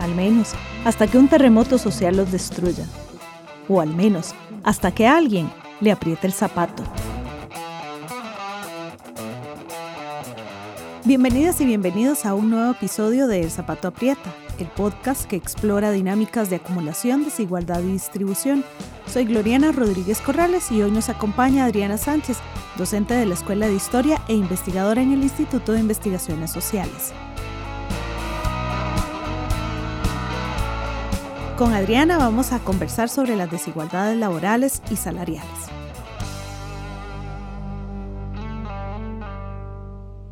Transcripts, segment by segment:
al menos hasta que un terremoto social los destruya, o al menos hasta que alguien le apriete el zapato. Bienvenidas y bienvenidos a un nuevo episodio de El Zapato Aprieta, el podcast que explora dinámicas de acumulación, desigualdad y distribución. Soy Gloriana Rodríguez Corrales y hoy nos acompaña Adriana Sánchez, docente de la Escuela de Historia e investigadora en el Instituto de Investigaciones Sociales. Con Adriana vamos a conversar sobre las desigualdades laborales y salariales.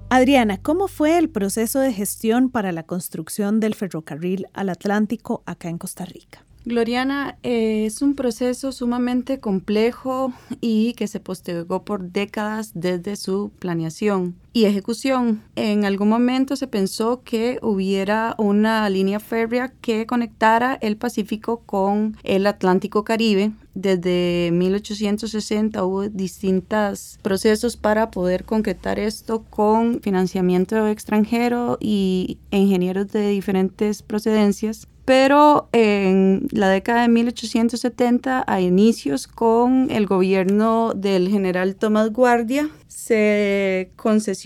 Adriana, ¿cómo fue el proceso de gestión para la construcción del ferrocarril al Atlántico acá en Costa Rica? Gloriana, eh, es un proceso sumamente complejo y que se postergó por décadas desde su planeación y ejecución. En algún momento se pensó que hubiera una línea férrea que conectara el Pacífico con el Atlántico Caribe. Desde 1860 hubo distintos procesos para poder concretar esto con financiamiento extranjero y ingenieros de diferentes procedencias pero en la década de 1870, a inicios con el gobierno del general Tomás Guardia, se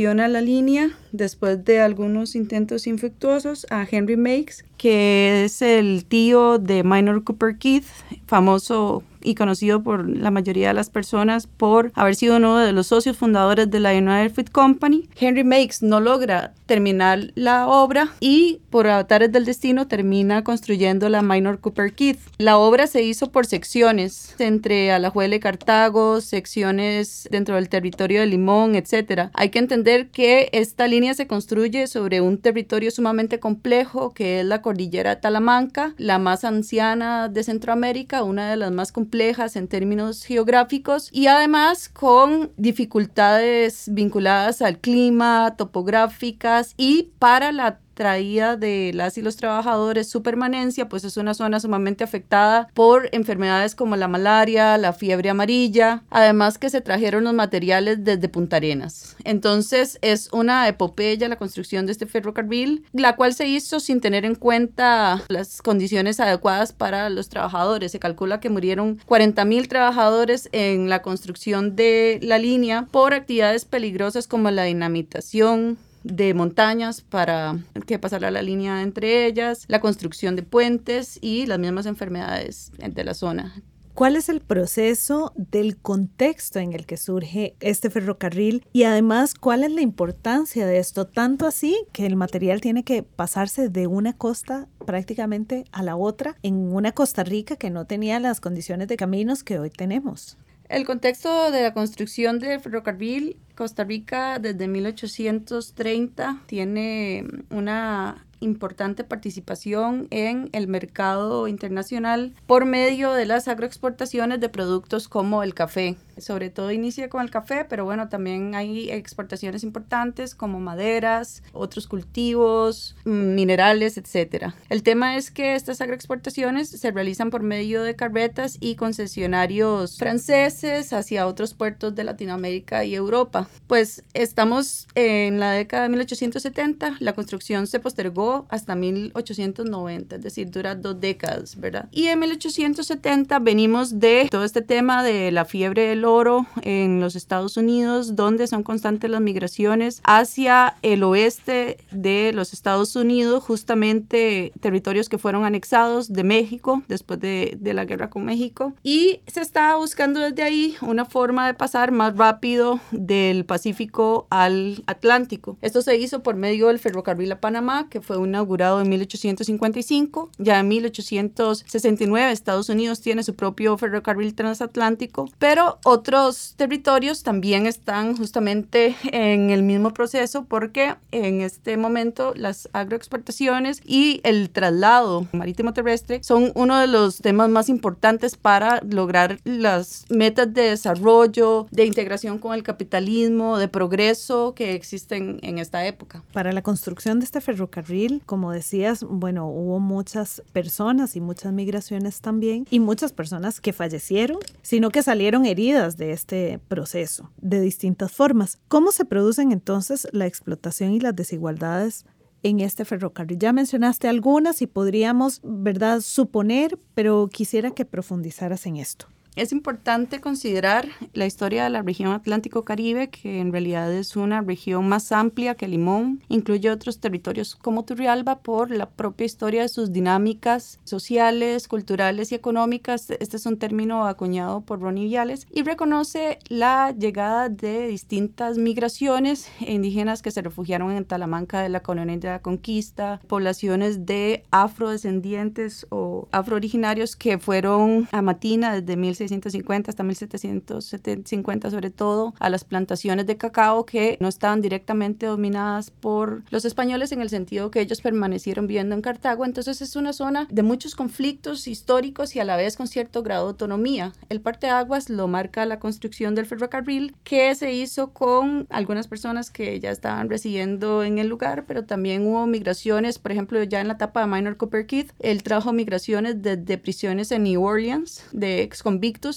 concesiona la línea después de algunos intentos infructuosos a Henry Makes, que es el tío de Minor Cooper Keith, famoso y conocido por la mayoría de las personas por haber sido uno de los socios fundadores de la United Fruit Company. Henry Makes no logra terminar la obra y por avatares del destino termina construyendo la Minor Cooper Keith. La obra se hizo por secciones entre Alajuela y Cartago, secciones dentro del territorio de Limón, etc. Hay que entender que esta línea se construye sobre un territorio sumamente complejo que es la cordillera Talamanca, la más anciana de Centroamérica, una de las más complejas en términos geográficos y además con dificultades vinculadas al clima, topográficas y para la traída de las y los trabajadores, su permanencia, pues es una zona sumamente afectada por enfermedades como la malaria, la fiebre amarilla, además que se trajeron los materiales desde Punta Arenas. Entonces es una epopeya la construcción de este ferrocarril, la cual se hizo sin tener en cuenta las condiciones adecuadas para los trabajadores. Se calcula que murieron 40 mil trabajadores en la construcción de la línea por actividades peligrosas como la dinamitación, de montañas para que pasara la línea entre ellas, la construcción de puentes y las mismas enfermedades de la zona. ¿Cuál es el proceso del contexto en el que surge este ferrocarril y además cuál es la importancia de esto? Tanto así que el material tiene que pasarse de una costa prácticamente a la otra en una Costa Rica que no tenía las condiciones de caminos que hoy tenemos. El contexto de la construcción del ferrocarril, Costa Rica desde 1830 tiene una importante participación en el mercado internacional por medio de las agroexportaciones de productos como el café. Sobre todo inicia con el café, pero bueno, también hay exportaciones importantes como maderas, otros cultivos, mm, minerales, etc. El tema es que estas agroexportaciones se realizan por medio de carretas y concesionarios franceses hacia otros puertos de Latinoamérica y Europa. Pues estamos en la década de 1870, la construcción se postergó hasta 1890, es decir, dura dos décadas, ¿verdad? Y en 1870 venimos de todo este tema de la fiebre del oro en los Estados Unidos, donde son constantes las migraciones hacia el oeste de los Estados Unidos, justamente territorios que fueron anexados de México después de, de la guerra con México. Y se estaba buscando desde ahí una forma de pasar más rápido de del Pacífico al Atlántico. Esto se hizo por medio del ferrocarril a Panamá, que fue inaugurado en 1855. Ya en 1869 Estados Unidos tiene su propio ferrocarril transatlántico, pero otros territorios también están justamente en el mismo proceso porque en este momento las agroexportaciones y el traslado marítimo terrestre son uno de los temas más importantes para lograr las metas de desarrollo, de integración con el capitalismo, de progreso que existen en esta época. Para la construcción de este ferrocarril, como decías, bueno, hubo muchas personas y muchas migraciones también y muchas personas que fallecieron, sino que salieron heridas de este proceso de distintas formas. ¿Cómo se producen entonces la explotación y las desigualdades en este ferrocarril. Ya mencionaste algunas y podríamos, ¿verdad?, suponer, pero quisiera que profundizaras en esto. Es importante considerar la historia de la región Atlántico-Caribe, que en realidad es una región más amplia que Limón. Incluye otros territorios como Turrialba por la propia historia de sus dinámicas sociales, culturales y económicas. Este es un término acuñado por Ronnie Viales y reconoce la llegada de distintas migraciones indígenas que se refugiaron en Talamanca de la colonia de la conquista, poblaciones de afrodescendientes o afrooriginarios que fueron a Matina desde 1600 1650 hasta 1750 sobre todo, a las plantaciones de cacao que no estaban directamente dominadas por los españoles en el sentido que ellos permanecieron viviendo en Cartago. Entonces es una zona de muchos conflictos históricos y a la vez con cierto grado de autonomía. El parte aguas lo marca la construcción del ferrocarril que se hizo con algunas personas que ya estaban residiendo en el lugar, pero también hubo migraciones, por ejemplo, ya en la etapa de Minor Cooper Keith, él trajo migraciones desde prisiones en New Orleans de ex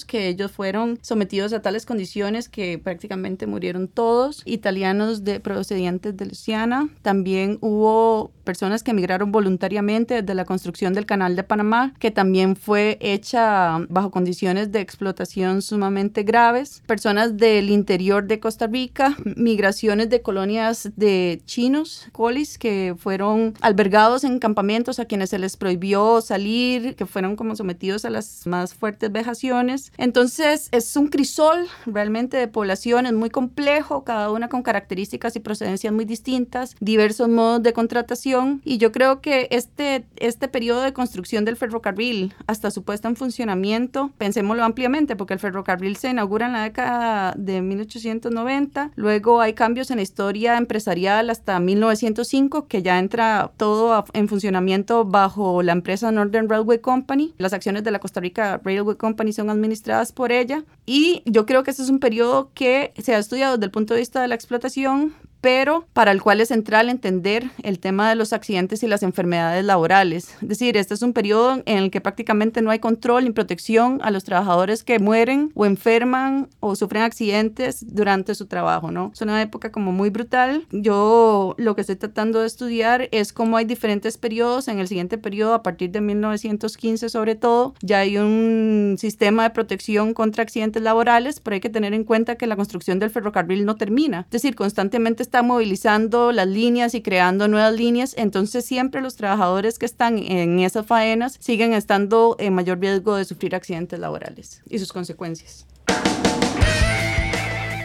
que ellos fueron sometidos a tales condiciones que prácticamente murieron todos, italianos de, procedentes de Luciana. También hubo personas que emigraron voluntariamente desde la construcción del canal de Panamá, que también fue hecha bajo condiciones de explotación sumamente graves. Personas del interior de Costa Rica, migraciones de colonias de chinos, colis, que fueron albergados en campamentos a quienes se les prohibió salir, que fueron como sometidos a las más fuertes vejaciones entonces es un crisol realmente de poblaciones muy complejo, cada una con características y procedencias muy distintas, diversos modos de contratación y yo creo que este, este periodo de construcción del ferrocarril hasta su puesta en funcionamiento, pensémoslo ampliamente porque el ferrocarril se inaugura en la década de 1890, luego hay cambios en la historia empresarial hasta 1905 que ya entra todo en funcionamiento bajo la empresa Northern Railway Company. Las acciones de la Costa Rica Railway Company son administradas por ella. Y yo creo que este es un periodo que se ha estudiado desde el punto de vista de la explotación, pero para el cual es central entender el tema de los accidentes y las enfermedades laborales. Es decir, este es un periodo en el que prácticamente no hay control ni protección a los trabajadores que mueren o enferman o sufren accidentes durante su trabajo, ¿no? Es una época como muy brutal. Yo lo que estoy tratando de estudiar es cómo hay diferentes periodos. En el siguiente periodo, a partir de 1915 sobre todo, ya hay un sistema de protección contra accidentes laborales, pero hay que tener en cuenta que la construcción del ferrocarril no termina. Es decir, constantemente está movilizando las líneas y creando nuevas líneas, entonces siempre los trabajadores que están en esas faenas siguen estando en mayor riesgo de sufrir accidentes laborales y sus consecuencias.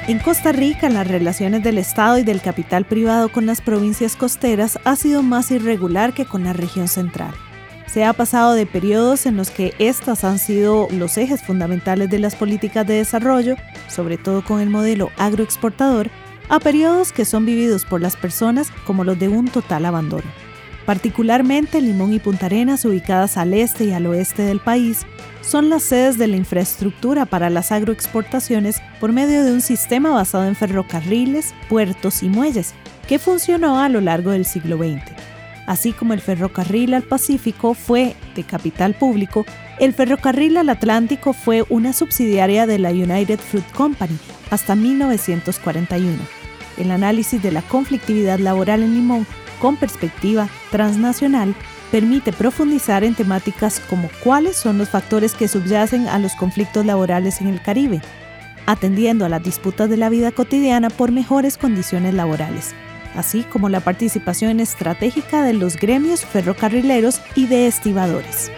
En Costa Rica, las relaciones del Estado y del capital privado con las provincias costeras ha sido más irregular que con la región central. Se ha pasado de periodos en los que estas han sido los ejes fundamentales de las políticas de desarrollo, sobre todo con el modelo agroexportador, a periodos que son vividos por las personas como los de un total abandono. Particularmente Limón y Punta Arenas, ubicadas al este y al oeste del país, son las sedes de la infraestructura para las agroexportaciones por medio de un sistema basado en ferrocarriles, puertos y muelles, que funcionó a lo largo del siglo XX. Así como el ferrocarril al Pacífico fue de capital público, el ferrocarril al Atlántico fue una subsidiaria de la United Fruit Company hasta 1941 el análisis de la conflictividad laboral en Limón con perspectiva transnacional permite profundizar en temáticas como cuáles son los factores que subyacen a los conflictos laborales en el Caribe, atendiendo a las disputas de la vida cotidiana por mejores condiciones laborales, así como la participación estratégica de los gremios ferrocarrileros y de estibadores.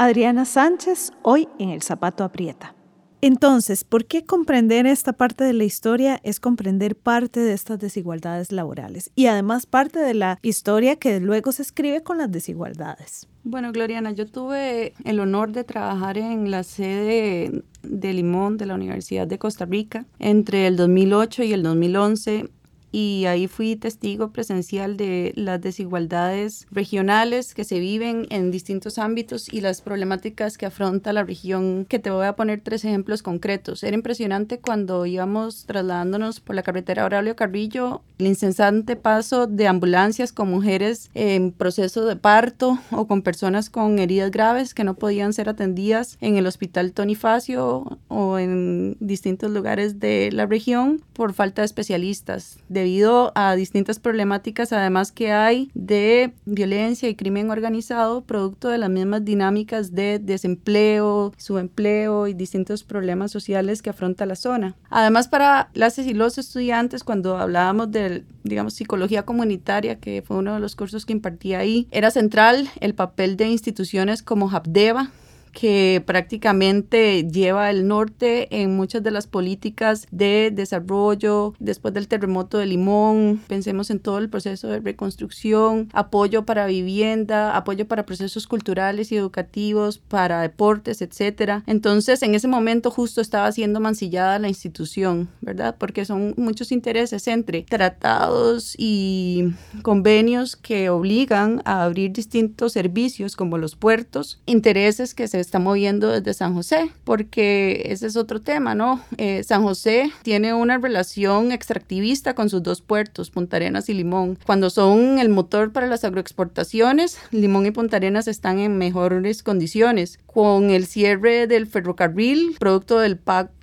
Adriana Sánchez, hoy en El Zapato Aprieta. Entonces, ¿por qué comprender esta parte de la historia es comprender parte de estas desigualdades laborales y además parte de la historia que luego se escribe con las desigualdades? Bueno, Gloriana, yo tuve el honor de trabajar en la sede de Limón de la Universidad de Costa Rica entre el 2008 y el 2011 y ahí fui testigo presencial de las desigualdades regionales que se viven en distintos ámbitos y las problemáticas que afronta la región, que te voy a poner tres ejemplos concretos. Era impresionante cuando íbamos trasladándonos por la carretera Aurelio Carrillo, el incesante paso de ambulancias con mujeres en proceso de parto o con personas con heridas graves que no podían ser atendidas en el hospital Tony Facio o en distintos lugares de la región por falta de especialistas debido a distintas problemáticas además que hay de violencia y crimen organizado producto de las mismas dinámicas de desempleo, subempleo y distintos problemas sociales que afronta la zona. Además para las y los estudiantes cuando hablábamos de digamos psicología comunitaria que fue uno de los cursos que impartía ahí, era central el papel de instituciones como Habdeba que prácticamente lleva el norte en muchas de las políticas de desarrollo después del terremoto de Limón. Pensemos en todo el proceso de reconstrucción, apoyo para vivienda, apoyo para procesos culturales y educativos, para deportes, etcétera. Entonces, en ese momento justo estaba siendo mancillada la institución, ¿verdad? Porque son muchos intereses entre tratados y convenios que obligan a abrir distintos servicios como los puertos, intereses que se está moviendo desde San José, porque ese es otro tema, ¿no? Eh, San José tiene una relación extractivista con sus dos puertos, Punta Arenas y Limón. Cuando son el motor para las agroexportaciones, Limón y Punta Arenas están en mejores condiciones. Con el cierre del ferrocarril, producto del pacto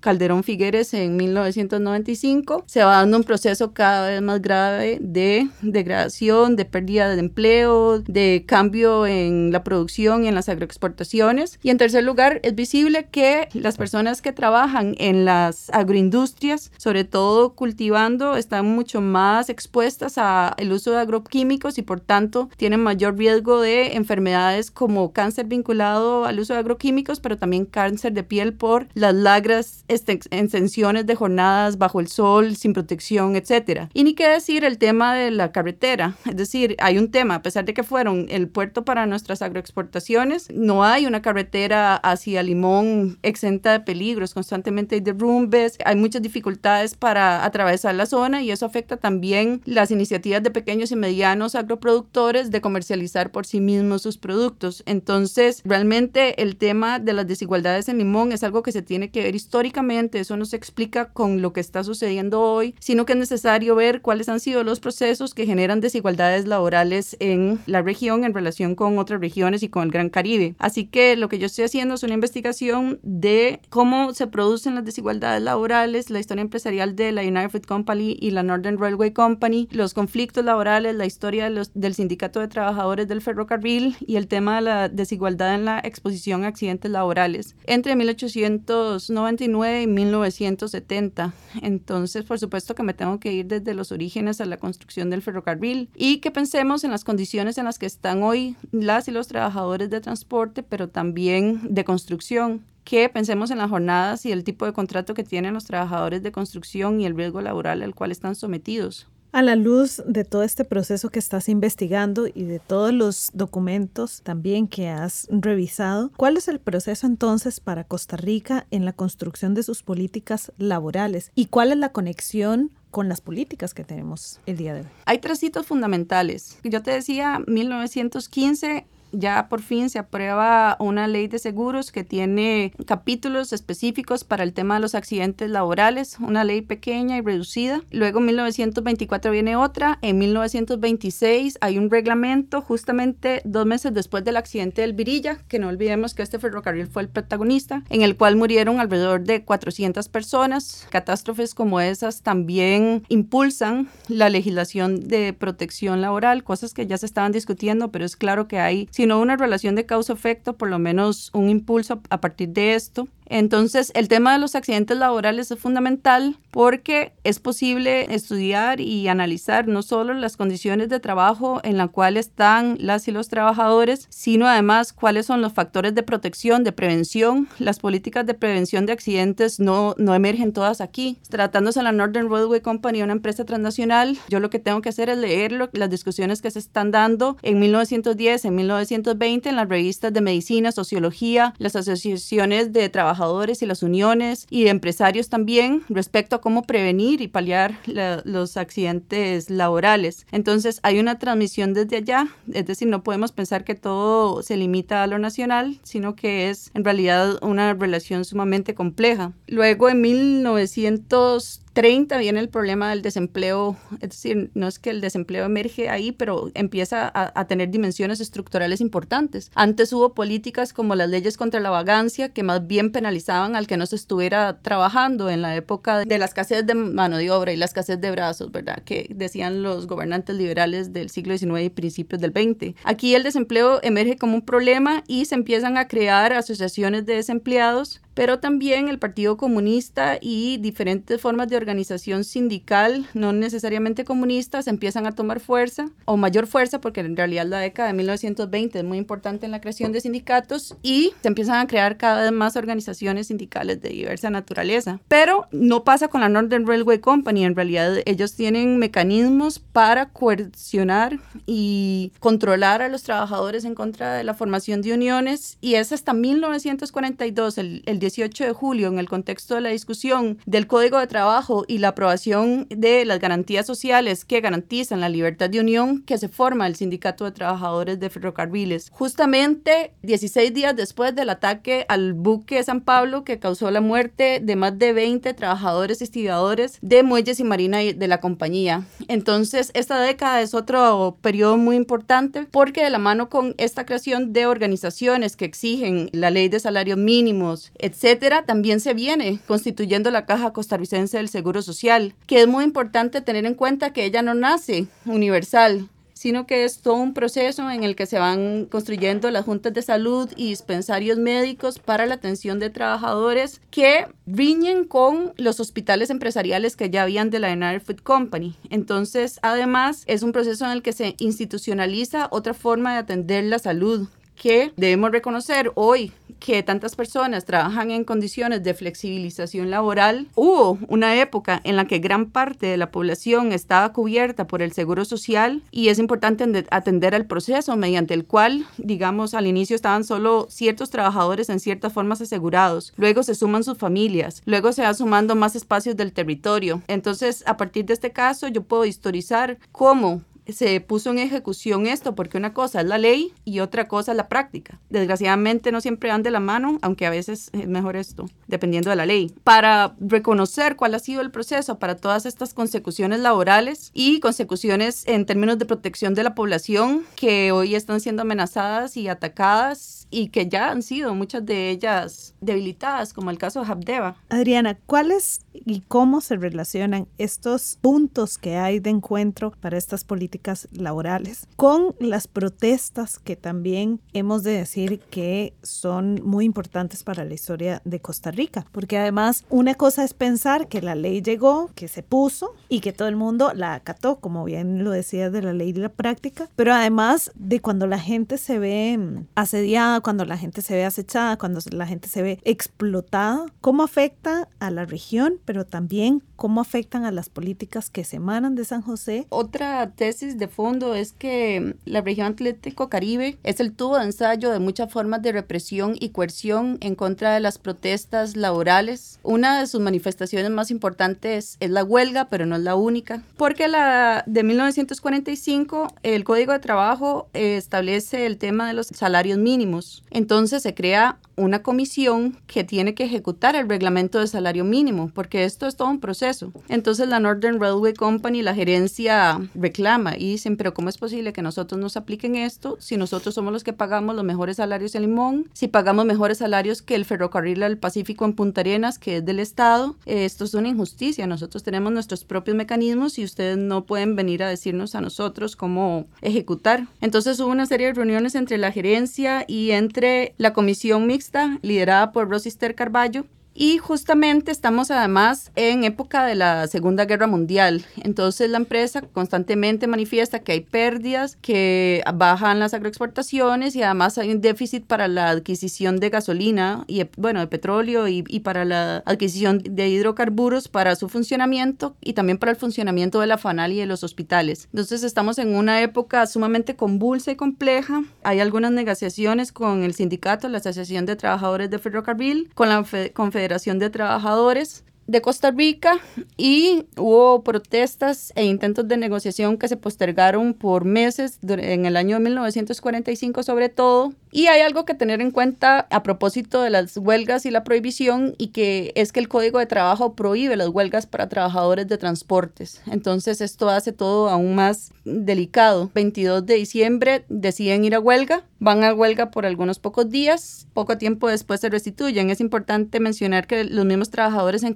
Calderón Figueres en 1995, se va dando un proceso cada vez más grave de degradación, de pérdida de empleo, de cambio en la producción y en las agroexportaciones. Y en tercer lugar, es visible que las personas que trabajan en las agroindustrias, sobre todo cultivando, están mucho más expuestas al uso de agroquímicos y por tanto tienen mayor riesgo de enfermedades como cáncer vinculado al uso de agroquímicos, pero también cáncer de piel por las lagras, extensiones de jornadas bajo el sol, sin protección, etc. Y ni qué decir el tema de la carretera. Es decir, hay un tema, a pesar de que fueron el puerto para nuestras agroexportaciones, no hay una carretera hacia Limón exenta de peligros. Constantemente hay derrumbes, hay muchas dificultades para atravesar la zona y eso afecta también las iniciativas de pequeños y medianos agroproductores de comercializar por sí mismos sus productos. Entonces, realmente el tema de las desigualdades en Limón es algo que se tiene que ver históricamente, eso no se explica con lo que está sucediendo hoy, sino que es necesario ver cuáles han sido los procesos que generan desigualdades laborales en la región en relación con otras regiones y con el Gran Caribe. Así que lo que yo estoy haciendo es una investigación de cómo se producen las desigualdades laborales, la historia empresarial de la United Fruit Company y la Northern Railway Company, los conflictos laborales, la historia del sindicato de trabajadores del ferrocarril y el tema de la desigualdad en la exposición a accidentes laborales. Entre 1800 1999 y 1970. Entonces, por supuesto que me tengo que ir desde los orígenes a la construcción del ferrocarril y que pensemos en las condiciones en las que están hoy las y los trabajadores de transporte, pero también de construcción que pensemos en las jornadas y el tipo de contrato que tienen los trabajadores de construcción y el riesgo laboral al cual están sometidos. A la luz de todo este proceso que estás investigando y de todos los documentos también que has revisado, ¿cuál es el proceso entonces para Costa Rica en la construcción de sus políticas laborales? ¿Y cuál es la conexión con las políticas que tenemos el día de hoy? Hay tres hitos fundamentales. Yo te decía, 1915 ya por fin se aprueba una ley de seguros que tiene capítulos específicos para el tema de los accidentes laborales, una ley pequeña y reducida. Luego en 1924 viene otra, en 1926 hay un reglamento justamente dos meses después del accidente del Virilla, que no olvidemos que este ferrocarril fue el protagonista, en el cual murieron alrededor de 400 personas. Catástrofes como esas también impulsan la legislación de protección laboral, cosas que ya se estaban discutiendo, pero es claro que hay sino una relación de causa-efecto, por lo menos un impulso a partir de esto. Entonces, el tema de los accidentes laborales es fundamental porque es posible estudiar y analizar no solo las condiciones de trabajo en las cuales están las y los trabajadores, sino además cuáles son los factores de protección, de prevención. Las políticas de prevención de accidentes no, no emergen todas aquí. Tratándose de la Northern Railway Company, una empresa transnacional, yo lo que tengo que hacer es leer las discusiones que se están dando en 1910, en 1920 en las revistas de medicina, sociología, las asociaciones de trabajadores y las uniones y empresarios también respecto a cómo prevenir y paliar los accidentes laborales. Entonces hay una transmisión desde allá, es decir, no podemos pensar que todo se limita a lo nacional, sino que es en realidad una relación sumamente compleja. Luego en 1900 30 viene el problema del desempleo, es decir, no es que el desempleo emerge ahí, pero empieza a, tener dimensiones estructurales importantes. Antes hubo políticas como las leyes contra la vagancia que más bien penalizaban al que no se estuviera trabajando en la época de la escasez de mano de obra y la escasez de brazos, ¿verdad? Que decían los gobernantes liberales del siglo XIX y principios del XX. Aquí el desempleo emerge como un problema y se empiezan a crear asociaciones de desempleados pero también el Partido Comunista y diferentes formas de organización sindical, no necesariamente comunistas, empiezan a tomar fuerza o mayor fuerza, porque en realidad la década de 1920 es muy importante en la creación de sindicatos y se empiezan a crear cada vez más organizaciones sindicales de diversa naturaleza. Pero no pasa con la Northern Railway Company, en realidad ellos tienen mecanismos para coercionar y controlar a los trabajadores en contra de la formación de uniones y es hasta 1942 el, el 18 de julio en el contexto de la discusión del Código de Trabajo y la aprobación de las garantías sociales que garantizan la libertad de unión que se forma el Sindicato de Trabajadores de Ferrocarriles. Justamente 16 días después del ataque al buque San Pablo que causó la muerte de más de 20 trabajadores y estibadores de muelles y marina de la compañía. Entonces, esta década es otro periodo muy importante porque de la mano con esta creación de organizaciones que exigen la ley de salarios mínimos, etcétera, también se viene constituyendo la Caja Costarricense del Seguro Social, que es muy importante tener en cuenta que ella no nace universal, sino que es todo un proceso en el que se van construyendo las juntas de salud y dispensarios médicos para la atención de trabajadores que riñen con los hospitales empresariales que ya habían de la United Food Company. Entonces, además, es un proceso en el que se institucionaliza otra forma de atender la salud que debemos reconocer hoy que tantas personas trabajan en condiciones de flexibilización laboral. Hubo una época en la que gran parte de la población estaba cubierta por el seguro social y es importante atender al proceso mediante el cual, digamos, al inicio estaban solo ciertos trabajadores en ciertas formas asegurados, luego se suman sus familias, luego se va sumando más espacios del territorio. Entonces, a partir de este caso, yo puedo historizar cómo se puso en ejecución esto, porque una cosa es la ley y otra cosa es la práctica. Desgraciadamente no siempre van de la mano, aunque a veces es mejor esto, dependiendo de la ley. Para reconocer cuál ha sido el proceso para todas estas consecuciones laborales y consecuciones en términos de protección de la población que hoy están siendo amenazadas y atacadas y que ya han sido muchas de ellas debilitadas, como el caso de Habdeba. Adriana, ¿cuáles y cómo se relacionan estos puntos que hay de encuentro para estas políticas laborales con las protestas que también hemos de decir que son muy importantes para la historia de Costa Rica? Porque además una cosa es pensar que la ley llegó, que se puso y que todo el mundo la acató, como bien lo decía de la ley y la práctica, pero además de cuando la gente se ve asediada, cuando la gente se ve acechada, cuando la gente se ve explotada, ¿cómo afecta a la región? pero también cómo afectan a las políticas que se emanan de San José. Otra tesis de fondo es que la región Atlético Caribe es el tubo de ensayo de muchas formas de represión y coerción en contra de las protestas laborales. Una de sus manifestaciones más importantes es la huelga, pero no es la única, porque la de 1945 el Código de Trabajo establece el tema de los salarios mínimos. Entonces se crea una comisión que tiene que ejecutar el reglamento de salario mínimo, porque esto es todo un proceso Entonces la Northern Railway Company, la gerencia reclama y dicen, pero ¿cómo es posible que nosotros nos apliquen esto si nosotros somos los que pagamos los mejores salarios en Limón, si pagamos mejores salarios que el ferrocarril del Pacífico en Punta Arenas, que es del Estado? esto es una injusticia. Nosotros tenemos nuestros propios mecanismos y ustedes no pueden venir a decirnos a nosotros cómo ejecutar. Entonces hubo una serie de reuniones entre la gerencia y entre la comisión mixta liderada por Rosister Carballo y justamente estamos además en época de la Segunda Guerra Mundial. Entonces la empresa constantemente manifiesta que hay pérdidas, que bajan las agroexportaciones y además hay un déficit para la adquisición de gasolina y bueno, de petróleo y, y para la adquisición de hidrocarburos para su funcionamiento y también para el funcionamiento de la FANAL y de los hospitales. Entonces estamos en una época sumamente convulsa y compleja. Hay algunas negociaciones con el sindicato, la Asociación de Trabajadores de Ferrocarril, con la Confederación Federación de Trabajadores de Costa Rica y hubo protestas e intentos de negociación que se postergaron por meses en el año 1945 sobre todo. Y hay algo que tener en cuenta a propósito de las huelgas y la prohibición y que es que el Código de Trabajo prohíbe las huelgas para trabajadores de transportes. Entonces esto hace todo aún más delicado. 22 de diciembre deciden ir a huelga, van a huelga por algunos pocos días, poco tiempo después se restituyen. Es importante mencionar que los mismos trabajadores se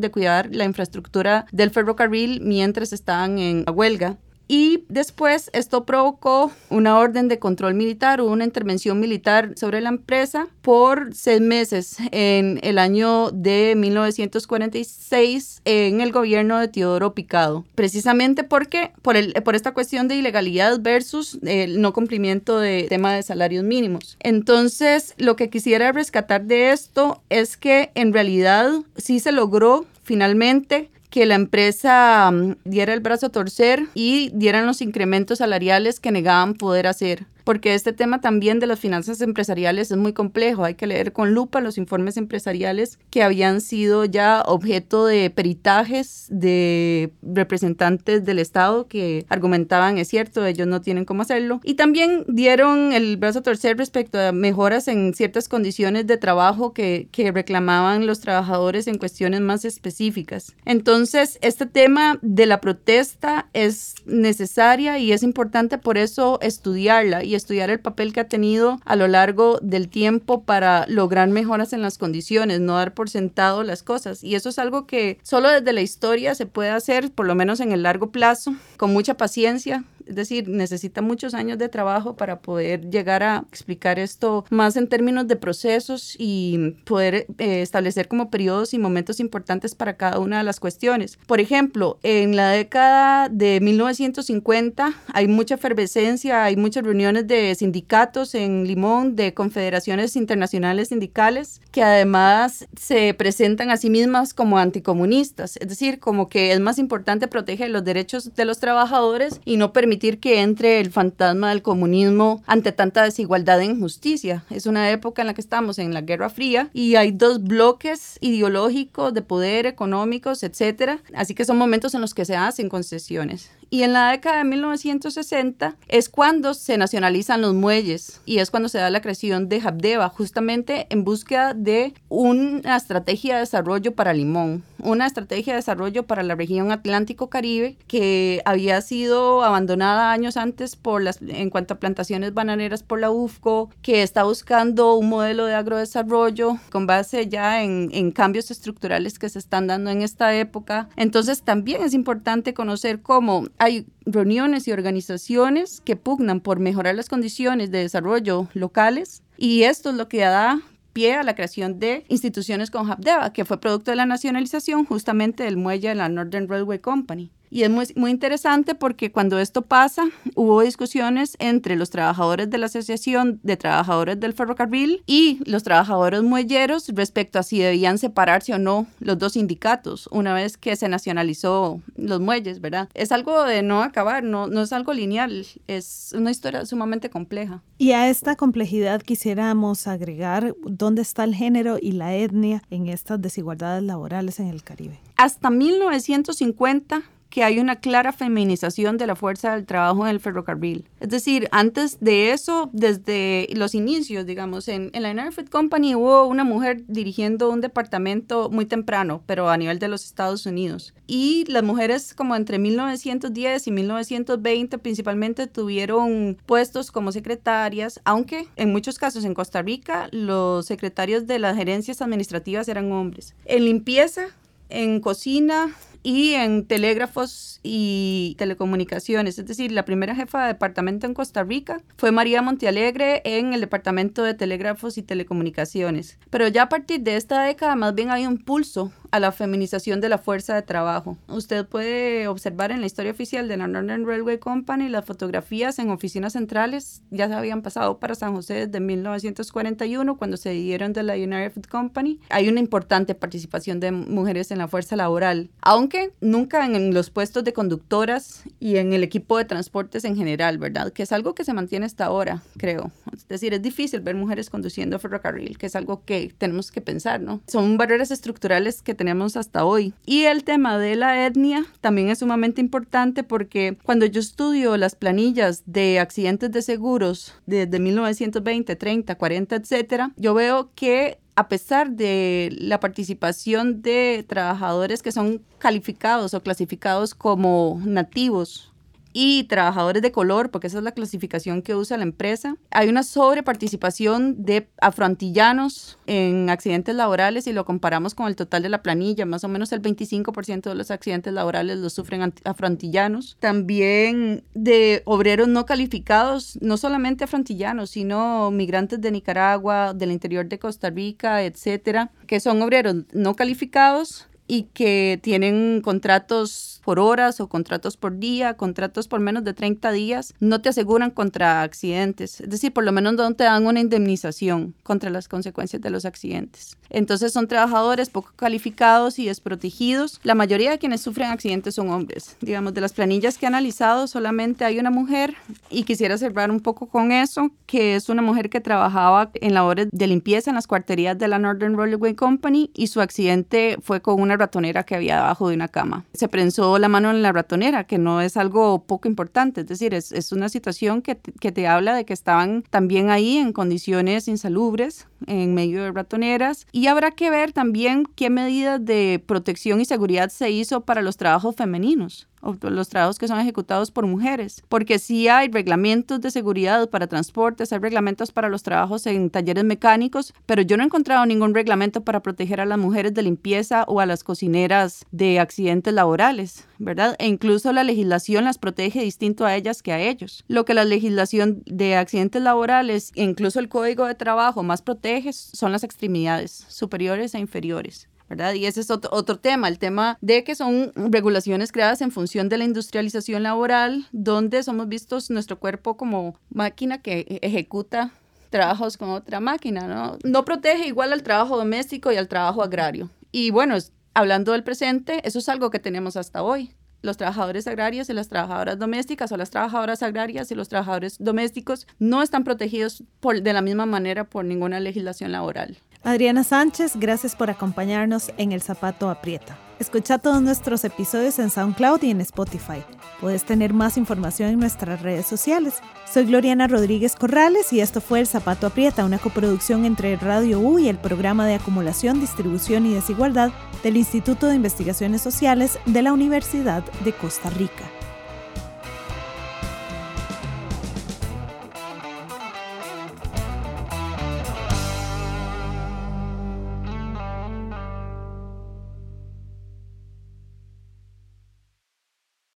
de cuidar la infraestructura del ferrocarril mientras estaban en huelga. Y después esto provocó una orden de control militar o una intervención militar sobre la empresa por seis meses en el año de 1946 en el gobierno de Teodoro Picado. Precisamente porque por, el, por esta cuestión de ilegalidad versus el no cumplimiento de tema de salarios mínimos. Entonces, lo que quisiera rescatar de esto es que en realidad sí se logró finalmente que la empresa mm, diera el brazo a torcer y dieran los incrementos salariales que negaban poder hacer porque este tema también de las finanzas empresariales es muy complejo. Hay que leer con lupa los informes empresariales que habían sido ya objeto de peritajes de representantes del Estado que argumentaban, es cierto, ellos no tienen cómo hacerlo. Y también dieron el brazo a torcer respecto a mejoras en ciertas condiciones de trabajo que, que reclamaban los trabajadores en cuestiones más específicas. Entonces, este tema de la protesta es necesaria y es importante por eso estudiarla. Y estudiar el papel que ha tenido a lo largo del tiempo para lograr mejoras en las condiciones, no dar por sentado las cosas. Y eso es algo que solo desde la historia se puede hacer, por lo menos en el largo plazo, con mucha paciencia, es decir, necesita muchos años de trabajo para poder llegar a explicar esto más en términos de procesos y poder eh, establecer como periodos y momentos importantes para cada una de las cuestiones. Por ejemplo, en la década de 1950 hay mucha efervescencia, hay muchas reuniones de sindicatos en Limón, de confederaciones internacionales sindicales, que además se presentan a sí mismas como anticomunistas, es decir, como que es más importante proteger los derechos de los trabajadores y no permitir que entre el fantasma del comunismo ante tanta desigualdad e injusticia. Es una época en la que estamos en la Guerra Fría y hay dos bloques ideológicos de poder, económicos, etcétera. Así que son momentos en los que se hacen concesiones. Y en la década de 1960 es cuando se nacionalizan los muelles y es cuando se da la creación de Habdeba, justamente en búsqueda de una estrategia de desarrollo para Limón, una estrategia de desarrollo para la región Atlántico-Caribe que había sido abandonada años antes por las, en cuanto a plantaciones bananeras por la UFCO, que está buscando un modelo de agrodesarrollo con base ya en, en cambios estructurales que se están dando en esta época. Entonces también es importante conocer cómo hay reuniones y organizaciones que pugnan por mejorar las condiciones de desarrollo locales y esto es lo que da pie a la creación de instituciones con Habdeba, que fue producto de la nacionalización justamente del muelle de la Northern Railway Company. Y es muy, muy interesante porque cuando esto pasa, hubo discusiones entre los trabajadores de la Asociación de Trabajadores del Ferrocarril y los trabajadores muelleros respecto a si debían separarse o no los dos sindicatos una vez que se nacionalizó los muelles, ¿verdad? Es algo de no acabar, no, no es algo lineal, es una historia sumamente compleja. Y a esta complejidad quisiéramos agregar dónde está el género y la etnia en estas desigualdades laborales en el Caribe. Hasta 1950 que hay una clara feminización de la fuerza del trabajo en el ferrocarril. Es decir, antes de eso, desde los inicios, digamos, en, en la United Company hubo una mujer dirigiendo un departamento muy temprano, pero a nivel de los Estados Unidos. Y las mujeres como entre 1910 y 1920 principalmente tuvieron puestos como secretarias, aunque en muchos casos en Costa Rica los secretarios de las gerencias administrativas eran hombres. En limpieza, en cocina, y en telégrafos y telecomunicaciones. Es decir, la primera jefa de departamento en Costa Rica fue María Montealegre en el departamento de telégrafos y telecomunicaciones. Pero ya a partir de esta década más bien hay un pulso a la feminización de la fuerza de trabajo. Usted puede observar en la historia oficial de la Northern Railway Company las fotografías en oficinas centrales ya se habían pasado para San José desde 1941 cuando se dieron de la United Food Company. Hay una importante participación de mujeres en la fuerza laboral, aunque nunca en los puestos de conductoras y en el equipo de transportes en general, ¿verdad? Que es algo que se mantiene hasta ahora, creo. Es decir, es difícil ver mujeres conduciendo ferrocarril, que es algo que tenemos que pensar, ¿no? Son barreras estructurales que tenemos hasta hoy. Y el tema de la etnia también es sumamente importante porque cuando yo estudio las planillas de accidentes de seguros desde 1920, 30, 40, etcétera, yo veo que a pesar de la participación de trabajadores que son calificados o clasificados como nativos y trabajadores de color, porque esa es la clasificación que usa la empresa. Hay una sobreparticipación de afroantillanos en accidentes laborales y lo comparamos con el total de la planilla, más o menos el 25% de los accidentes laborales los sufren afroantillanos. También de obreros no calificados, no solamente afroantillanos, sino migrantes de Nicaragua, del interior de Costa Rica, etcétera, que son obreros no calificados y que tienen contratos por horas o contratos por día, contratos por menos de 30 días, no te aseguran contra accidentes. Es decir, por lo menos no te dan una indemnización contra las consecuencias de los accidentes. Entonces son trabajadores poco calificados y desprotegidos. La mayoría de quienes sufren accidentes son hombres. Digamos, de las planillas que he analizado, solamente hay una mujer y quisiera cerrar un poco con eso, que es una mujer que trabajaba en labores de limpieza en las cuarterías de la Northern Railway Company y su accidente fue con una ratonera que había debajo de una cama. Se prensó la mano en la ratonera, que no es algo poco importante, es decir, es, es una situación que, que te habla de que estaban también ahí en condiciones insalubres en medio de ratoneras y habrá que ver también qué medidas de protección y seguridad se hizo para los trabajos femeninos los trabajos que son ejecutados por mujeres, porque sí hay reglamentos de seguridad para transportes, hay reglamentos para los trabajos en talleres mecánicos, pero yo no he encontrado ningún reglamento para proteger a las mujeres de limpieza o a las cocineras de accidentes laborales, ¿verdad? E incluso la legislación las protege distinto a ellas que a ellos. Lo que la legislación de accidentes laborales, e incluso el código de trabajo más protege son las extremidades superiores e inferiores. Y ese es otro, otro tema, el tema de que son regulaciones creadas en función de la industrialización laboral, donde somos vistos nuestro cuerpo como máquina que ejecuta trabajos con otra máquina, ¿no? No protege igual al trabajo doméstico y al trabajo agrario. Y bueno, hablando del presente, eso es algo que tenemos hasta hoy los trabajadores agrarios y las trabajadoras domésticas o las trabajadoras agrarias y los trabajadores domésticos no están protegidos por, de la misma manera por ninguna legislación laboral. Adriana Sánchez, gracias por acompañarnos en El Zapato Aprieta. Escucha todos nuestros episodios en SoundCloud y en Spotify. Puedes tener más información en nuestras redes sociales. Soy Gloriana Rodríguez Corrales y esto fue El Zapato Aprieta, una coproducción entre Radio U y el Programa de Acumulación, Distribución y Desigualdad del Instituto de Investigaciones Sociales de la Universidad de Costa Rica.